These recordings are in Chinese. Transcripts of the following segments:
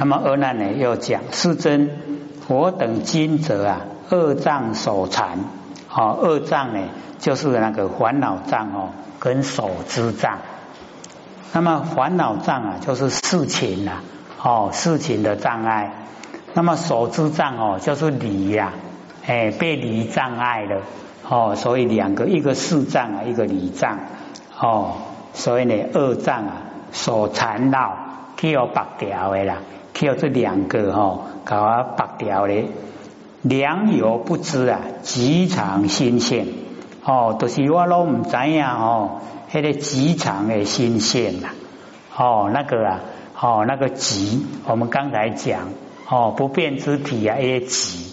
那么二难呢又讲世尊，我等今则啊二障所缠，哦二障呢就是那个烦恼障哦跟手之障。那么烦恼障啊就是事情呐，哦事情的障碍。那么手之障哦就是离呀，哎被离障碍了。哦，所以两个，一个四障啊，一个离障。哦，所以呢，二障啊，所缠绕，去要拔掉的啦，要这两个哈，搞啊拔掉的。良莠不知啊，极长新鲜。哦，都是我拢唔知呀哦，迄个极长的新鲜呐。哦，那个啊，哦那个极，我们刚才讲，哦不变之体啊，也极。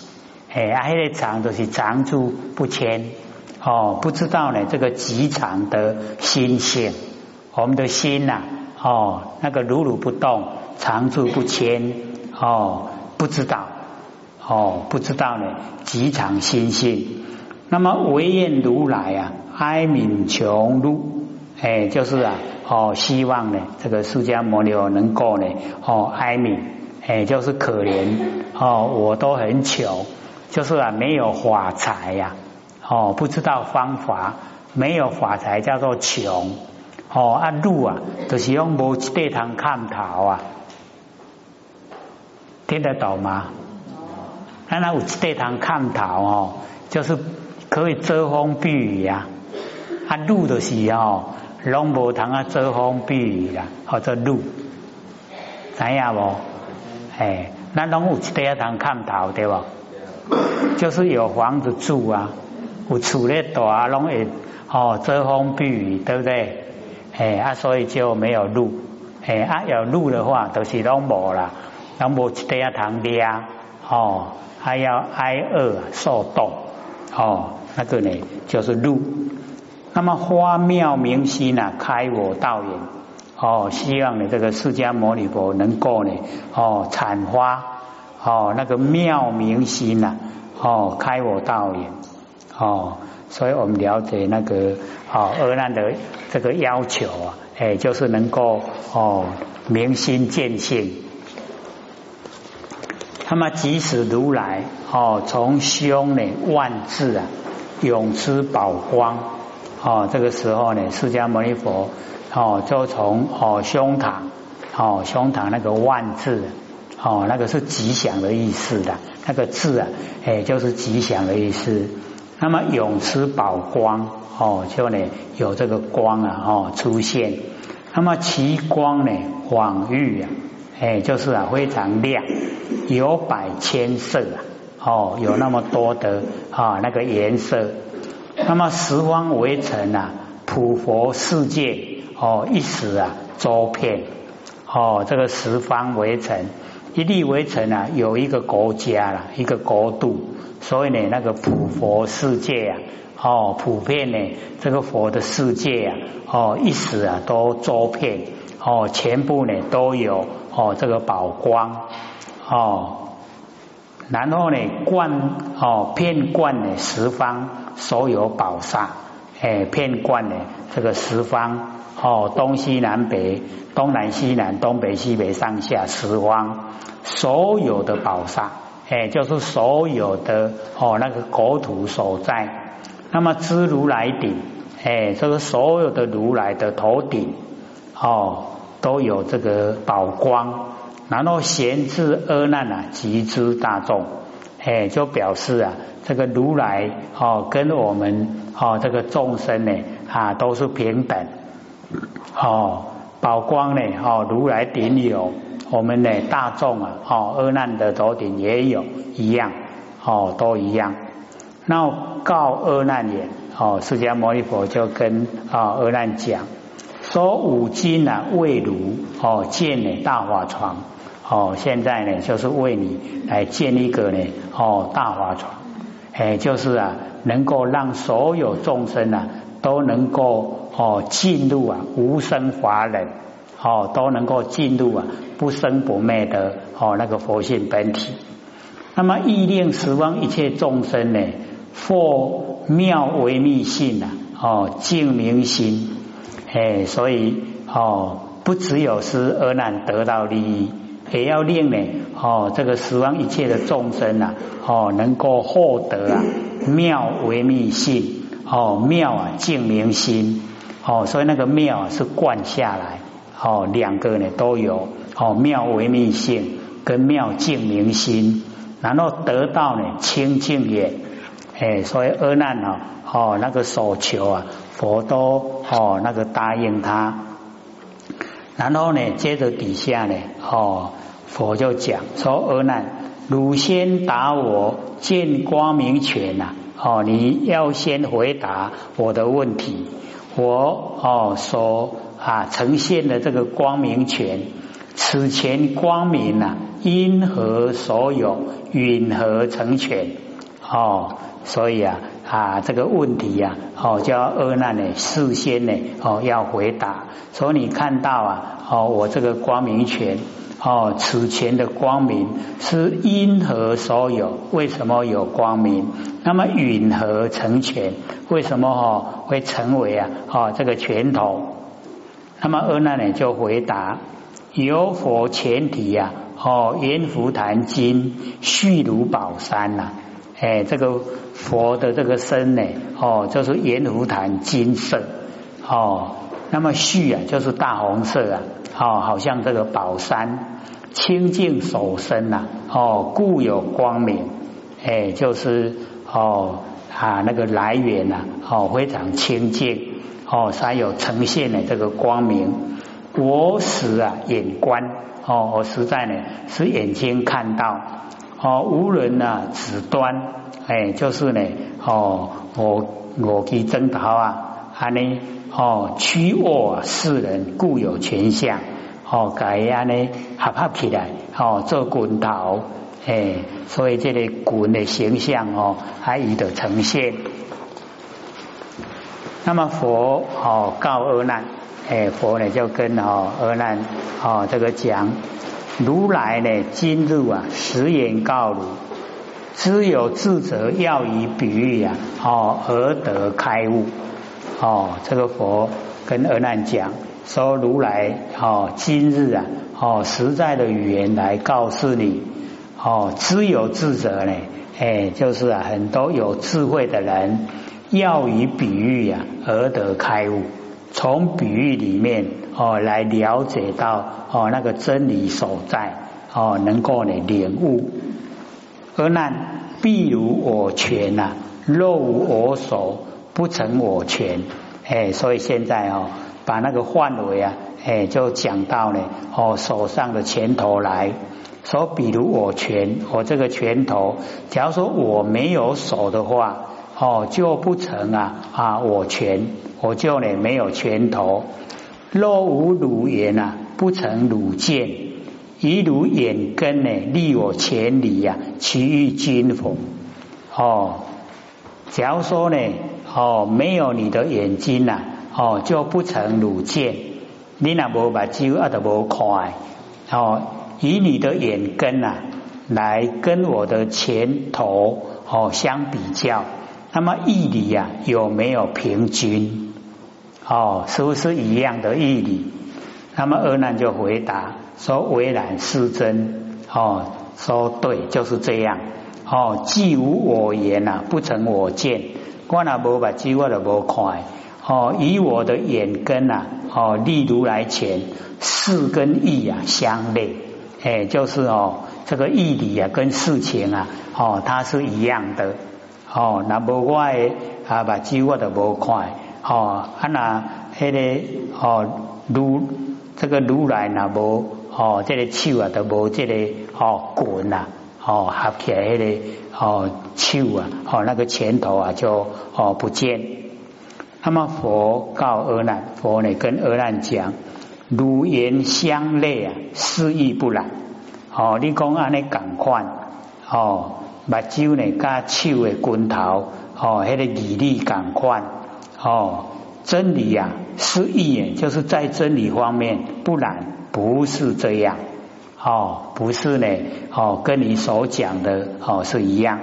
哎，啊，那个长都是长住不迁哦，不知道呢，这个极长的心性，我们的心呐，哦，那个如如不动，常住不迁哦，不知道哦，不知道呢，极常心性。那么唯愿如来啊，哀悯穷路，哎，就是啊，哦，希望呢，这个释迦牟尼佛能够呢，哦，哀悯，哎，就是可怜哦，我都很穷。就是啊，没有法财呀，哦，不知道方法，没有法财叫做穷，哦，啊路啊，就是用无地堂看头啊，听得懂吗？那那有一地堂看头哦，就是可以遮风避雨呀，啊路的是哦，拢无通啊遮风避雨啦，或者路，知影无？哎，那拢有一地堂看头对不？就是有房子住啊，有厝咧住啊，拢会哦遮风避雨，对不对？哎啊，所以就没有路。哎啊，有路的话，都是拢无啦，拢无一地啊通掠哦，还要挨饿受冻哦，那个呢就是路。那么花妙明心呐，开我道眼哦，希望呢这个释迦牟尼佛能够呢哦产花。哦，那个妙明心呐，哦，开我道眼，哦，所以我们了解那个哦，阿难的这个要求啊，哎，就是能够哦明心见性。那么即使如来哦，从胸呢万字啊，永持宝光哦，这个时候呢，释迦牟尼佛哦，就从哦胸膛哦胸膛那个万字。哦，那个是吉祥的意思的，那个字啊，哎，就是吉祥的意思。那么永持宝光，哦，就呢有这个光啊，哦出现。那么其光呢，广域啊，哎，就是啊非常亮，有百千色啊，哦，有那么多的啊那个颜色。那么十方围城啊，普佛世界哦，一时啊周遍哦，这个十方围城。一粒为城啊，有一个国家啦，一个国度，所以呢，那个普佛世界啊，哦，普遍呢，这个佛的世界啊，哦，一时啊都周遍，哦，全部呢都有哦这个宝光，哦，然后呢冠哦遍冠呢十方所有宝刹，哎，遍冠呢这个十方。哦，东西南北，东南西南，东北西北，上下十方，所有的宝刹，哎，就是所有的哦那个国土所在。那么知如来顶，哎，这个所有的如来的头顶，哦，都有这个宝光。然后贤智阿难啊，集之大众，哎，就表示啊，这个如来哦，跟我们哦这个众生呢啊，都是平等。哦，宝光呢？哦，如来顶有，我们呢大众啊，哦，阿难的头顶也有一样，哦，都一样。那告阿难也，哦，释迦牟尼佛就跟啊阿难讲，说五经啊未如，哦，建呢大法床，哦，现在呢就是为你来建一个呢，哦，大法床，哎，就是啊，能够让所有众生啊都能够。哦，进入啊无生法忍，哦都能够进入啊不生不灭的哦那个佛性本体。那么意念十方一切众生呢，或妙为密性啊，哦净明心，哎，所以哦不只有是阿难得到利益，也要令呢哦这个十方一切的众生啊哦能够获得啊妙为密性哦妙啊净明心哦所以那个妙啊是贯下来哦两个呢都有哦妙为密性跟妙净明心，然后得到呢清净也哎所以阿难啊哦那个所求啊佛都哦那个答应他。然后呢，接着底下呢，哦，佛就讲说：“阿难，汝先答我见光明权呐，哦，你要先回答我的问题。我哦所啊呈现的这个光明权，此前光明呐，因何所有？允何成全？哦，所以啊。”啊，这个问题呀，哦，叫阿难呢，事先呢，哦，要回答。所以你看到啊，哦，我这个光明权，哦，此前的光明是因何所有？为什么有光明？那么允何成全？为什么哦会成为啊？哦，这个拳头？那么阿难呢就回答：有佛前提呀，哦，阎浮檀经续如宝山呐。哎，这个佛的这个身呢，哦，就是圆湖檀金色，哦，那么序啊，就是大红色啊，哦，好像这个宝山清净守身呐，哦，故有光明，哎，就是哦啊那个来源呐，哦，非常清净，哦，才有呈现的这个光明。我使啊眼观，哦，我实在呢是眼睛看到。哦，无人呐，此端，哎，就是呢，哦，我我去征讨啊，安尼，哦，屈卧世人固有权相，哦，改安尼合合起来，哦，做滚头，哎，所以这个滚的形象哦，还有的呈现。那么佛哦告阿难，哎，佛呢就跟哦阿难哦这个讲。如来呢，今日啊，实言告汝：知有智者，要以比喻啊，哦，而得开悟。哦，这个佛跟阿难讲说，如来哦，今日啊，哦，实在的语言来告诉你，哦，知有智者呢，哎，就是啊，很多有智慧的人，要以比喻啊，而得开悟。从比喻里面哦来了解到哦那个真理所在哦能够呢领悟，而那必如我权呐，若无我手不成我权哎，所以现在哦把那个范围啊哎就讲到呢哦手上的拳头来说，比如我拳我这个拳头，假如说我没有手的话。哦，就不成啊啊！我拳，我就呢没有拳头。若无汝言啊，不成汝见。以汝眼根呢，立我千里呀，其余金佛。哦，假如说呢，哦，没有你的眼睛呐，哦，就不成汝见。你那无把酒啊都无看。哦，以你的眼根呐，来跟我的前头哦相比较。那么义理呀有没有平均？哦，是不是一样的义理？那么阿难就回答说：“为然是真。”哦，说对，就是这样。哦，既无我言呐，不成我见。我那无把机我都无看。哦，以我的眼根呐，哦，例如来前，事跟义啊相类。哎，就是哦，这个义理啊跟事情啊，哦，它是一样的。哦，那无我诶啊，目睭我都无看。哦，啊那迄个哦，如这个如来那无哦，这个手啊都无这个哦滚呐，哦合起来迄个哦手啊，哦那个拳头啊就哦不见。那么佛告阿难，佛呢跟阿难讲，如言相类啊，是亦不然。哦，你讲安尼赶快哦。目睭呢，加手的棍头，哦，迄个理力感快，哦，真理呀，是义，就是在真理方面，不然不是这样，哦，不是呢，哦，跟你所讲的哦是一样。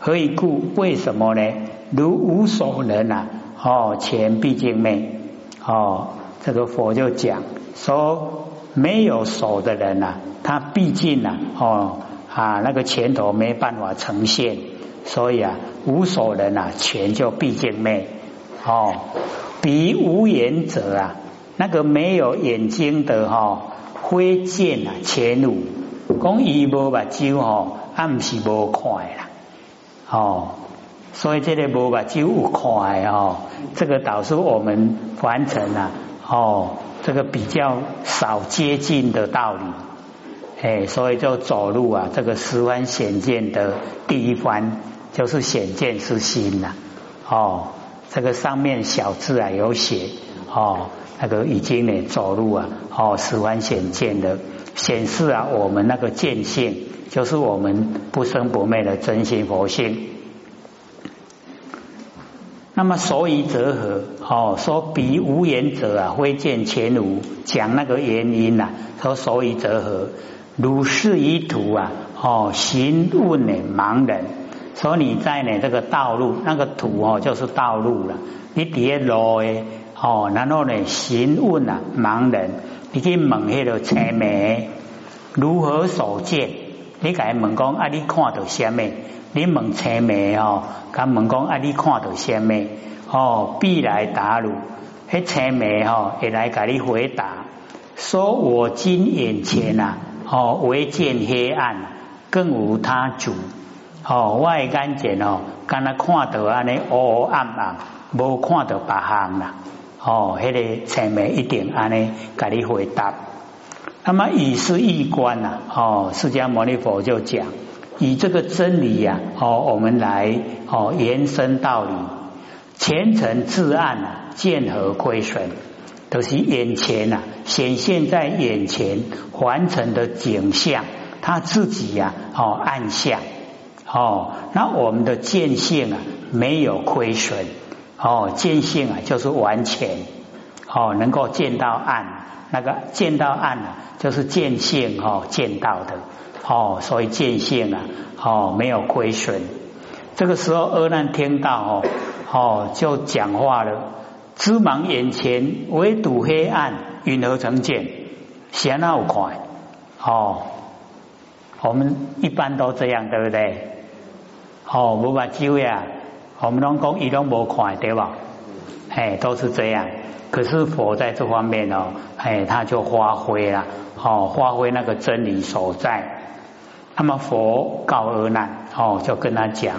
何以故？为什么呢？如无所能啊，哦，前毕竟昧，哦，这个佛就讲说，没有手的人呐，他毕竟呐，哦啊，那个拳头没办法呈现，所以啊，无所人啊，拳就毕竟没哦。比无眼者啊，那个没有眼睛的哈，挥剑啊，前路讲伊无目睭哦，暗是无快啦，哦，所以这个无目睭有快哦，这个导致我们完成了哦。这个比较少接近的道理，哎，所以就走路啊，这个十番显见的第一关就是显见是心呐，哦，这个上面小字啊有写，哦，那个已经呢走路啊，哦，十番显见的显示啊，我们那个见性就是我们不生不灭的真心佛性。那么所以则何？哦，说彼无言者啊，挥剑前无，讲那个原因呐。说所以则何？如是一途啊，哦，行问呢盲人。所以你在呢这个道路，那个途哦就是道路了。你底下路诶，哦，然后呢行问啊盲人，你去问迄个车眉如何所见？你该问讲啊，你看到什么？你问车眉哦。他问讲啊，你看到什么？哦，必来答汝。迄车眉吼会来给你回答。说我今眼前啊，哦，唯见黑暗，更无他主。哦，我眼前哦，刚才看到安尼黑暗暗，无看到别项啦。哦，迄个车眉一定安尼给你回答。那么以是一观呐，哦，释迦牟尼佛就讲。以这个真理呀，哦，我们来哦延伸道理，前程至暗啊，见何亏损？就是眼前呐，显现在眼前完成的景象，他自己呀，哦暗相，哦，那我们的见性啊，没有亏损，哦，见性啊就是完全，哦，能够见到暗，那个见到暗啊，就是见性哦见到的。哦，所以见性啊，哦，没有亏损。这个时候，阿难听到哦，哦，就讲话了：知盲眼前，唯睹黑暗，云何成见？闲好快哦。我们一般都这样，对不对？哦，无把机会啊，我们拢讲一拢无快，对吧？哎，都是这样。可是佛在这方面哦，哎，他就发挥了，哦，发挥那个真理所在。那么佛告阿难哦，就跟他讲：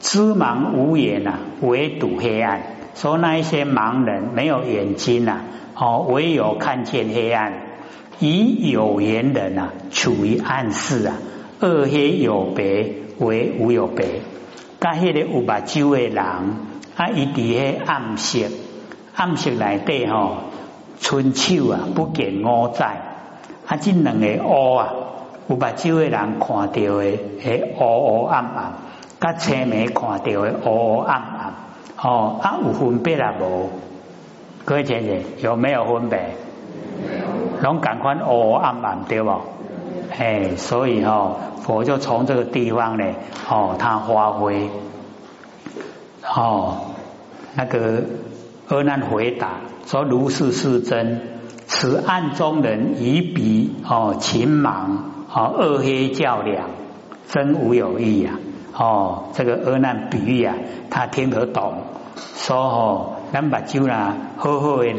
知盲无眼呐，唯睹黑暗。说那一些盲人没有眼睛呐，哦，唯有看见黑暗。以有缘人呐，处于暗室啊，二黑有白为无有白。甲迄个有目睭的人啊，伊伫迄暗室，暗室内底吼，春秋啊，不见五载啊，这两个乌啊。有目睭的人看到的黑黑暗暗，甲青眉看到的黑黑暗暗，哦，啊有分别啊无？各位姐姐有没有分别？拢感官黑黑暗暗对不？哎，所以哦，佛就从这个地方呢，哦，他发挥，哦，那个阿难回答说：如是是真，此暗中人以彼哦情盲。哦，二黑较量，真无有异呀！哦，这个阿难比喻啊，他听得懂。说哦，咱目睭啦，好好的人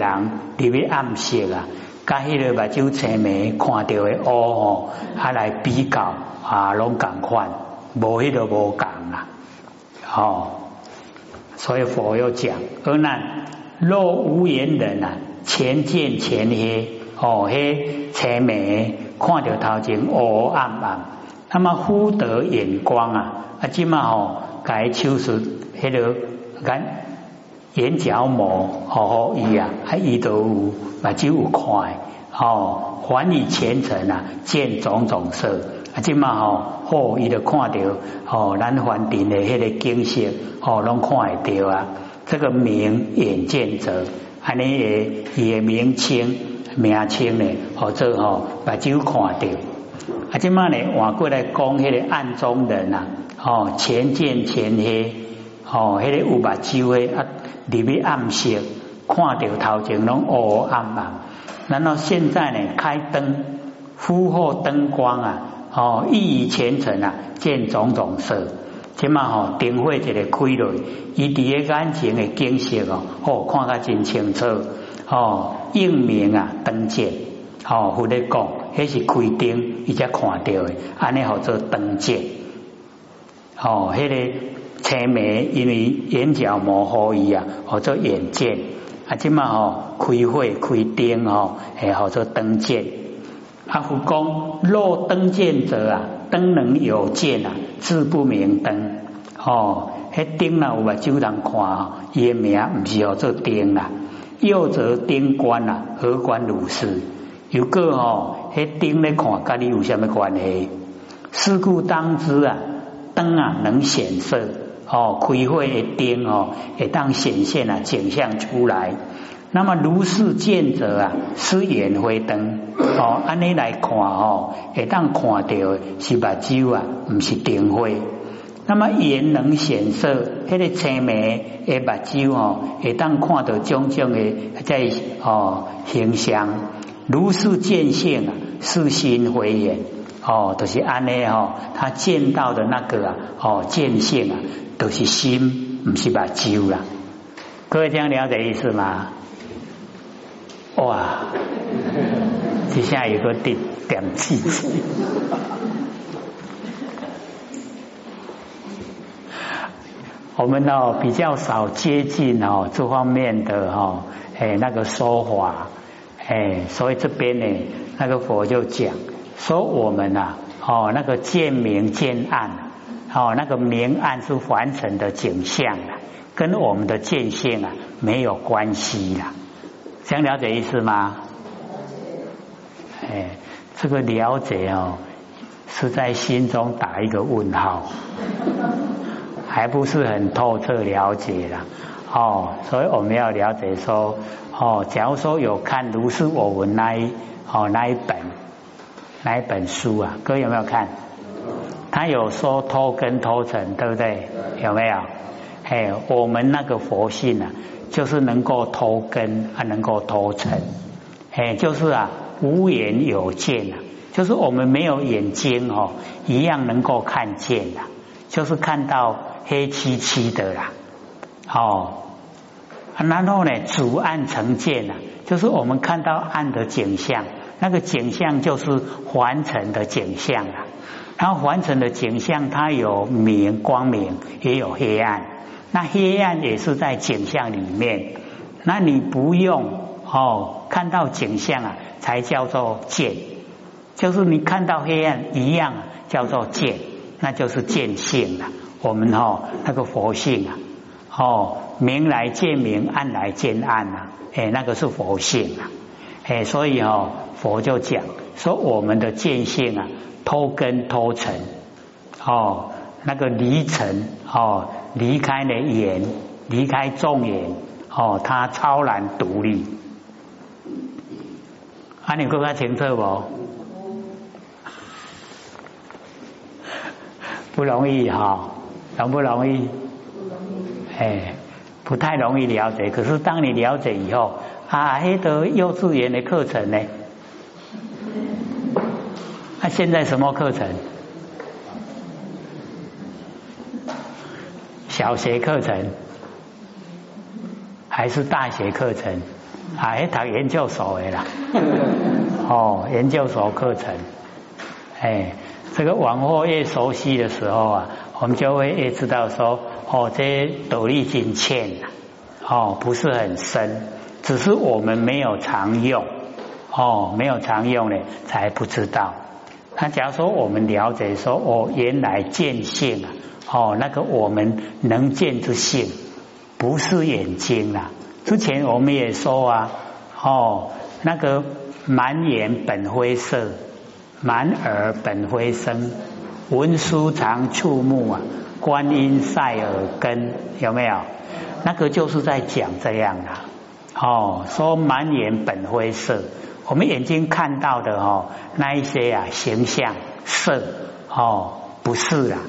特别暗色啊，甲迄个目睭青眉看到的乌吼，还来比较啊，拢共款，无迄个无共啦。哦，所以佛又讲阿难，若无眼人啊，前见前黑哦，黑青眉。看到头前乌暗暗，那么忽得眼光啊！啊，即嘛吼，改手术迄个眼眼角膜好好医啊，还伊都有目睭有看，哦，还你前程啊，见种种色啊，即嘛吼，好伊都看到哦，咱凡尘的迄个景色哦，拢看会到啊。这个名眼见者，安尼也也名清。名清呢，或者吼目睭看到，啊，即嘛呢换过来讲，迄个暗中人啊，哦，前见前黑，哦，迄个有目睭的啊，里面暗色，看到头前拢黑暗暗，然后现在呢，开灯，呼后灯光啊，哦，异于前尘啊，见种种色。即嘛吼，灯火一个开落，伊伫个眼前的景色哦，哦，看甲真清楚。哦，映明啊，灯节哦，或者讲，迄是开灯伊才看到的，安尼叫做灯节。哦，迄个青眉因为眼角膜好伊啊，或做眼见啊，即嘛吼，开会开灯哦，诶，叫做灯见。阿佛讲，若灯见者啊。灯能有见啊，字不明灯哦。迄灯啊，有目睭人看，伊诶名毋是叫做灯啦。又则灯观啊，何关如是？有个哦，迄灯咧看，甲你有虾米关系？是故当知啊，灯啊能显色哦，开会的灯哦，会当显现啊景象出来。那么如是见者啊，是眼灰灯哦，安尼来看哦，会当看到是目睭啊，唔是灯花。那么眼能显色，迄个青眉的目睭哦，会当看到种种的在哦形象。如是见性啊，是心回眼哦，都是安尼哦，他见到的那个啊哦见性啊，都是心，不是目睭啦。各位这样了解意思吗？哇！底下有个点点气气，我们呢比较少接近哦这方面的哈哎那个说法哎，所以这边呢那个佛就讲说我们呐哦那个见明见暗哦那个明暗是凡尘的景象啊，跟我们的见性啊没有关系啦。想了解意思吗？哎，这个了解哦，是在心中打一个问号，还不是很透彻了解了哦。所以我们要了解说哦，假如说有看《如是我闻》那一哦那一本哪一本书啊，各位有没有看？他有说偷根偷尘，对不对？有没有？哎，我们那个佛性啊。就是能够偷根，还能够偷尘，哎，就是啊，无眼有见啊，就是我们没有眼睛哦，一样能够看见的，就是看到黑漆漆的啦，哦，然后呢，主暗成见啊，就是我们看到暗的景象，那个景象就是凡尘的景象啊，然后凡尘的景象它有明光明，也有黑暗。那黑暗也是在景象里面，那你不用哦，看到景象啊，才叫做见，就是你看到黑暗一样叫做见，那就是见性了。我们哦那个佛性啊，哦明来见明，暗来见暗啊，哎那个是佛性啊，哎所以哦佛就讲说我们的见性啊，偷根偷尘，哦那个离尘哦。离开了眼，离开众眼，哦，他超然独立。啊，你更加清楚不？不容易哈，容不容易？哎，不太容易了解。可是当你了解以后，啊，黑德幼稚园的课程呢？那现在什么课程？小学课程还是大学课程？还读研究所的啦。哦，研究所课程，哎，这个往后越熟悉的时候啊，我们就会越知道说，哦，这些斗笠金欠哦，不是很深，只是我们没有常用，哦，没有常用的才不知道。那假如说我们了解说，哦，原来见性啊。哦，那个我们能见之性不是眼睛啊。之前我们也说啊，哦，那个满眼本灰色，满耳本灰声，文书常触目啊，观音赛耳根，有没有？那个就是在讲这样的。哦，说满眼本灰色，我们眼睛看到的哦，那一些啊形象色，哦，不是啦。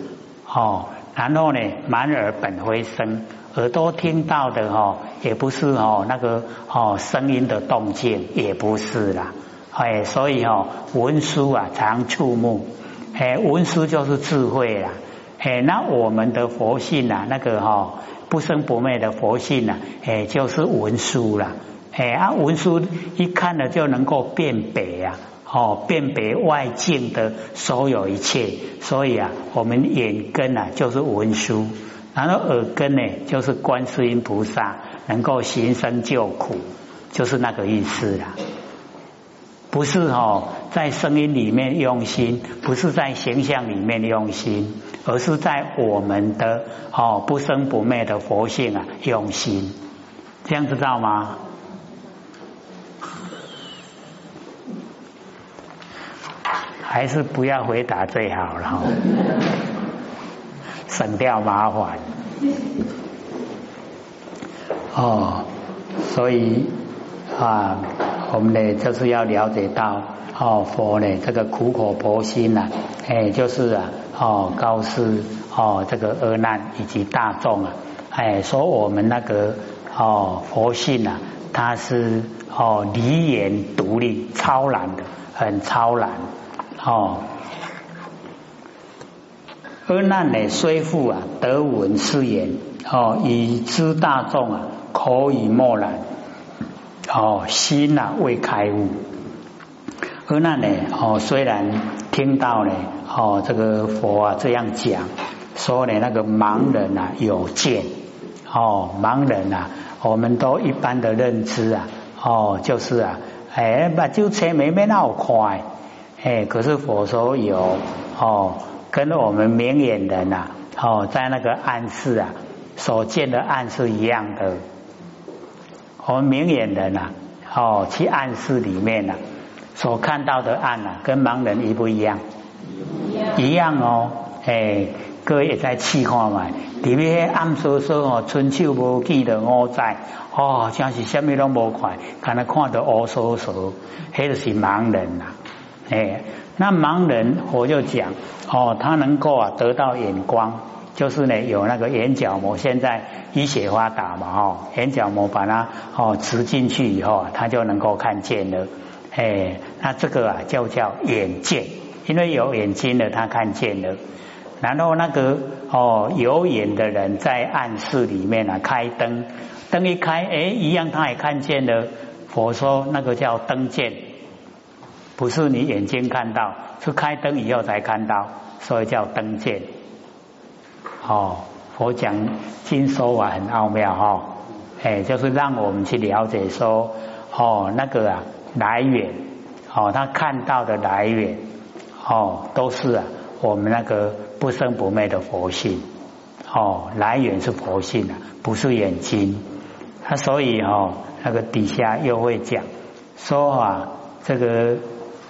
哦，然后呢，满耳本灰生，耳朵听到的哈，也不是哦那个哦声音的动静，也不是啦。哎，所以哦文书啊常触目，哎文书就是智慧啦。哎，那我们的佛性啊，那个哈不生不灭的佛性啊，哎就是文书啦。哎啊文书一看了就能够辨别呀。哦，辨别外境的所有一切，所以啊，我们眼根啊就是文殊，然后耳根呢就是观世音菩萨，能够行生救苦，就是那个意思啦。不是哦，在声音里面用心，不是在形象里面用心，而是在我们的哦不生不灭的佛性啊用心，这样知道吗？还是不要回答最好了，省掉麻烦。哦，所以啊，我们呢就是要了解到哦，佛呢这个苦口婆心呐，哎，就是啊，哦，告示哦这个阿难以及大众啊，哎，说我们那个哦佛性啊，它是哦离言独立、超然的，很超然。哦，阿难呢虽复啊得闻是言哦，以知大众啊口以默然哦，心啊未开悟。阿难呢哦，虽然听到呢哦这个佛啊这样讲，说呢那个盲人啊有见哦，盲人啊，我们都一般的认知啊哦，就是啊哎把就车没没那么快。哎，可是佛说有哦，跟我们明眼人呐，哦，在那个暗示啊，所见的暗是一样的。我们明眼人呐，哦，去暗示里面呐，所看到的暗呐，跟盲人一不一样？一样哦。哎，各位也在试看嘛，里面暗说说哦，春秋无记的我在哦，真是什么都无快，看他看到乌飕飕，那就是盲人呐。哎，那盲人我就讲哦，他能够啊得到眼光，就是呢有那个眼角膜，现在医学发达嘛哦，眼角膜把它哦植进去以后啊，他就能够看见了。哎，那这个啊就叫眼见，因为有眼睛的他看见了。然后那个哦有眼的人在暗室里面啊开灯，灯一开哎一样他也看见了。佛说那个叫灯见。不是你眼睛看到，是开灯以后才看到，所以叫灯见。哦，佛讲经说法很奥妙哈，哎，就是让我们去了解说，哦，那个啊来源，哦，他看到的来源，哦，都是啊我们那个不生不灭的佛性，哦，来源是佛性啊，不是眼睛。他所以哦，那个底下又会讲说啊，这个。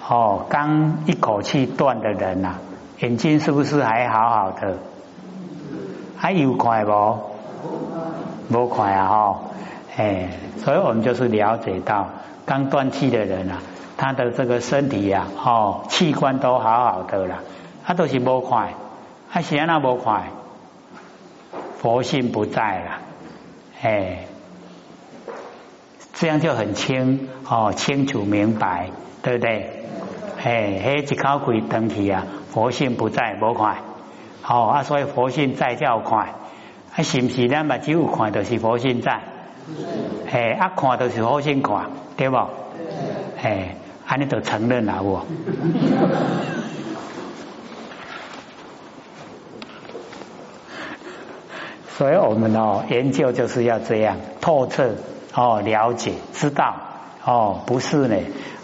哦，刚一口气断的人呐，眼睛是不是还好好的？还有快不？不快啊！哈，哎，所以我们就是了解到，刚断气的人啊，他的这个身体呀，哦，器官都好好的啦，他都是不快，他显然不快，佛性不在了，哎，这样就很清哦，清楚明白，对不对？哎，嘿，一口气登去啊，佛性不在，无看。好啊，所以佛性在才有看。啊，是不是咱目只有看到是佛性在？哎，啊，看就是佛性看，对不？哎，安尼都承认了我。所以我们哦，研究就是要这样透彻哦，了解知道哦，不是呢。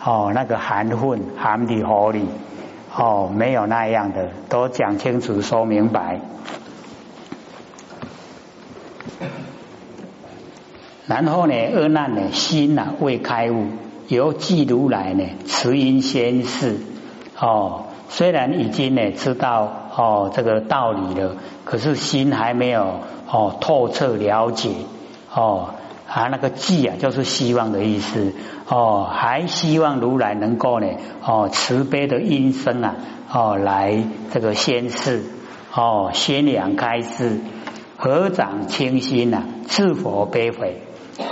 哦，那个含混含的合理哦，没有那样的，都讲清楚说明白。然后呢，恶难呢心呢未开悟，由记如来呢持因先示哦，虽然已经呢知道哦这个道理了，可是心还没有哦透彻了解哦。啊，那个记啊，就是希望的意思。哦，还希望如来能够呢哦慈悲的音声啊哦来这个宣示哦宣扬开示，合掌清心呐，自佛悲悔，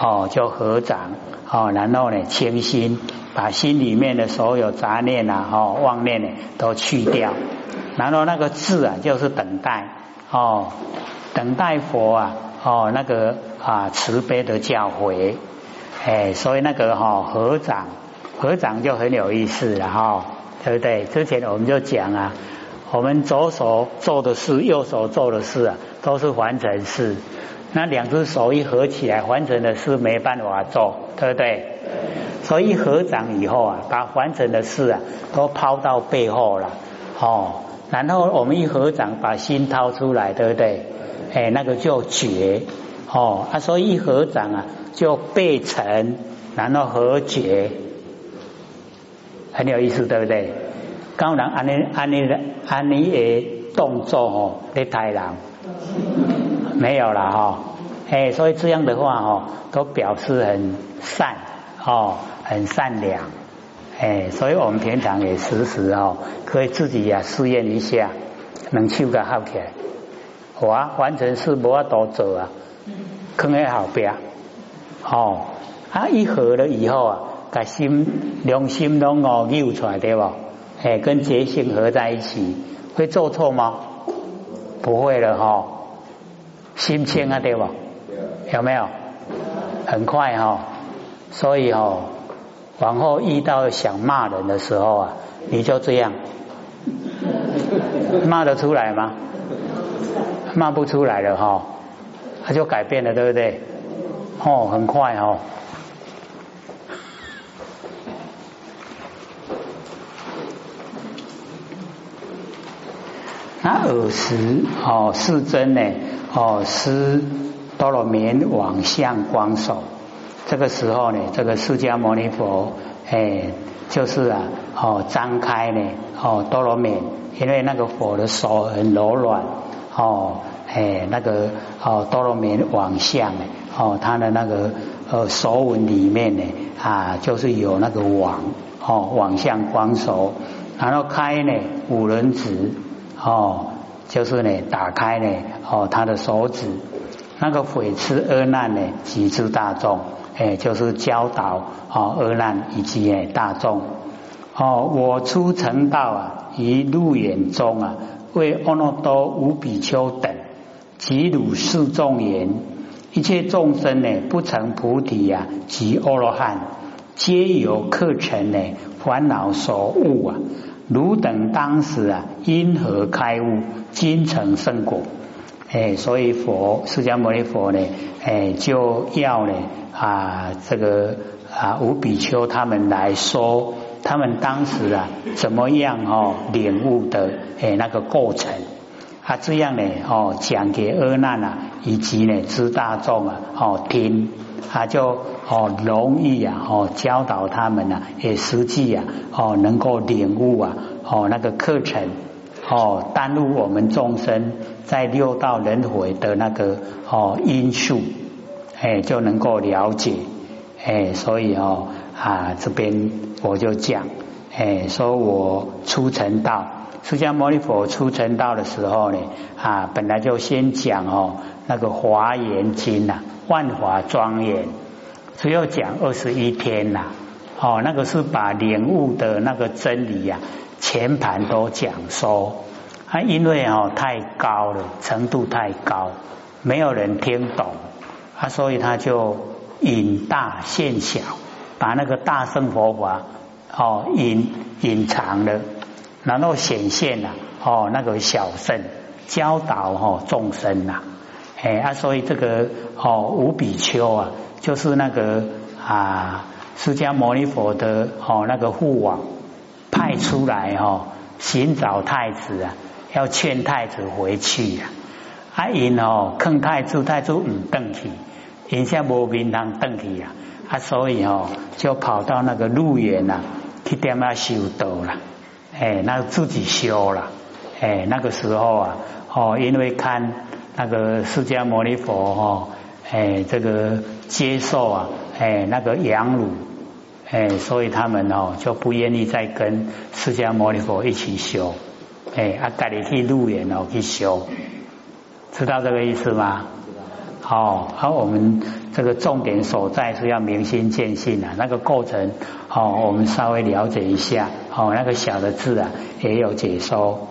哦，就合掌，哦，然后呢，清心，把心里面的所有杂念呐，哦，妄念呢，都去掉，然后那个字啊，就是等待，哦，等待佛啊，哦，那个啊，慈悲的教诲，哎，所以那个哈，合掌，合掌就很有意思了哈，对不对？之前我们就讲啊。我们左手做的事，右手做的事啊，都是完成事。那两只手一合起来，完成的事没办法做，对不对？所以合掌以后啊，把完成的事啊都抛到背后了，哦。然后我们一合掌，把心掏出来，对不对？哎，那个就觉，哦啊，所以一合掌啊，就背沉，然后和解，很有意思，对不对？高人安尼安尼安尼的动作哦，你太人。没有了哈，哎，所以这样的话哦，都表示很善哦，很善良，哎，所以我们平常也时时哦，可以自己呀试验一下，能修个好起来，我完全是无法多做啊，坑在后边，哦，啊一合了以后啊，把心良心拢哦扭出来对不？哎，跟觉性合在一起，会做错吗？不会了哈，心清啊，对吧？有没有？很快哈，所以哦，往后遇到想骂人的时候啊，你就这样，骂得出来吗？骂不出来了哈，他就改变了，对不对？哦，很快哦。那尔时哦，世尊呢哦，施多罗绵往向光手。这个时候呢，这个释迦牟尼佛哎，就是啊哦，张开呢哦，多罗绵，因为那个佛的手很柔软哦，哎，那个哦，多罗绵往向呢哦，他的那个呃手纹里面呢啊，就是有那个网哦，网相光手，然后开呢五轮指。哦，就是呢，打开呢，哦，他的手指，那个毁痴恶难呢，集之大众，哎，就是教导哦，恶难以及哎大众，哦，我出成道啊，于路远中啊，为阿耨多无比丘等及汝世众言，一切众生呢，不成菩提呀，及阿罗汉，皆由课程呢，烦恼所误啊。汝等当时啊，因何开悟，今成圣果？哎，所以佛释迦牟尼佛呢，哎，就要呢啊，这个啊，五比丘他们来说，他们当时啊，怎么样哦，领悟的哎那个过程啊，这样呢哦，讲给阿难啊，以及呢知大众啊哦听。他就哦容易啊哦教导他们啊，也实际啊哦能够领悟啊哦那个课程哦耽误我们众生在六道轮回的那个哦因素哎就能够了解哎所以哦啊这边我就讲哎说我出成道释迦牟尼佛出成道的时候呢啊本来就先讲哦那个华严经呐。万华庄严只有讲二十一天呐，哦，那个是把领悟的那个真理呀，全盘都讲说，啊，因为哦太高了，程度太高，没有人听懂，啊，所以他就隐大现小，把那个大圣佛法哦隐隐藏了，然后显现了哦那个小圣教导哦众生呐。哎啊，所以这个哦，五比丘啊，就是那个啊，释迦牟尼佛的哦那个护王派出来哦，寻找太子啊，要劝太子回去啊。啊，因哦，坑太子，太子唔登去，因下无名堂登去啊。啊，所以哦，就跑到那个路远啊，去点啊修道了。哎，那自己修了。哎，那个时候啊，哦，因为看。那个释迦牟尼佛哈，哎，这个接受啊，哎，那个养乳，哎，所以他们哦就不愿意再跟释迦牟尼佛一起修，哎，啊，带你去路远哦去修，知道这个意思吗？哦，好，我们这个重点所在是要明心见性啊，那个过程哦，我们稍微了解一下，哦，那个小的字啊也有解说。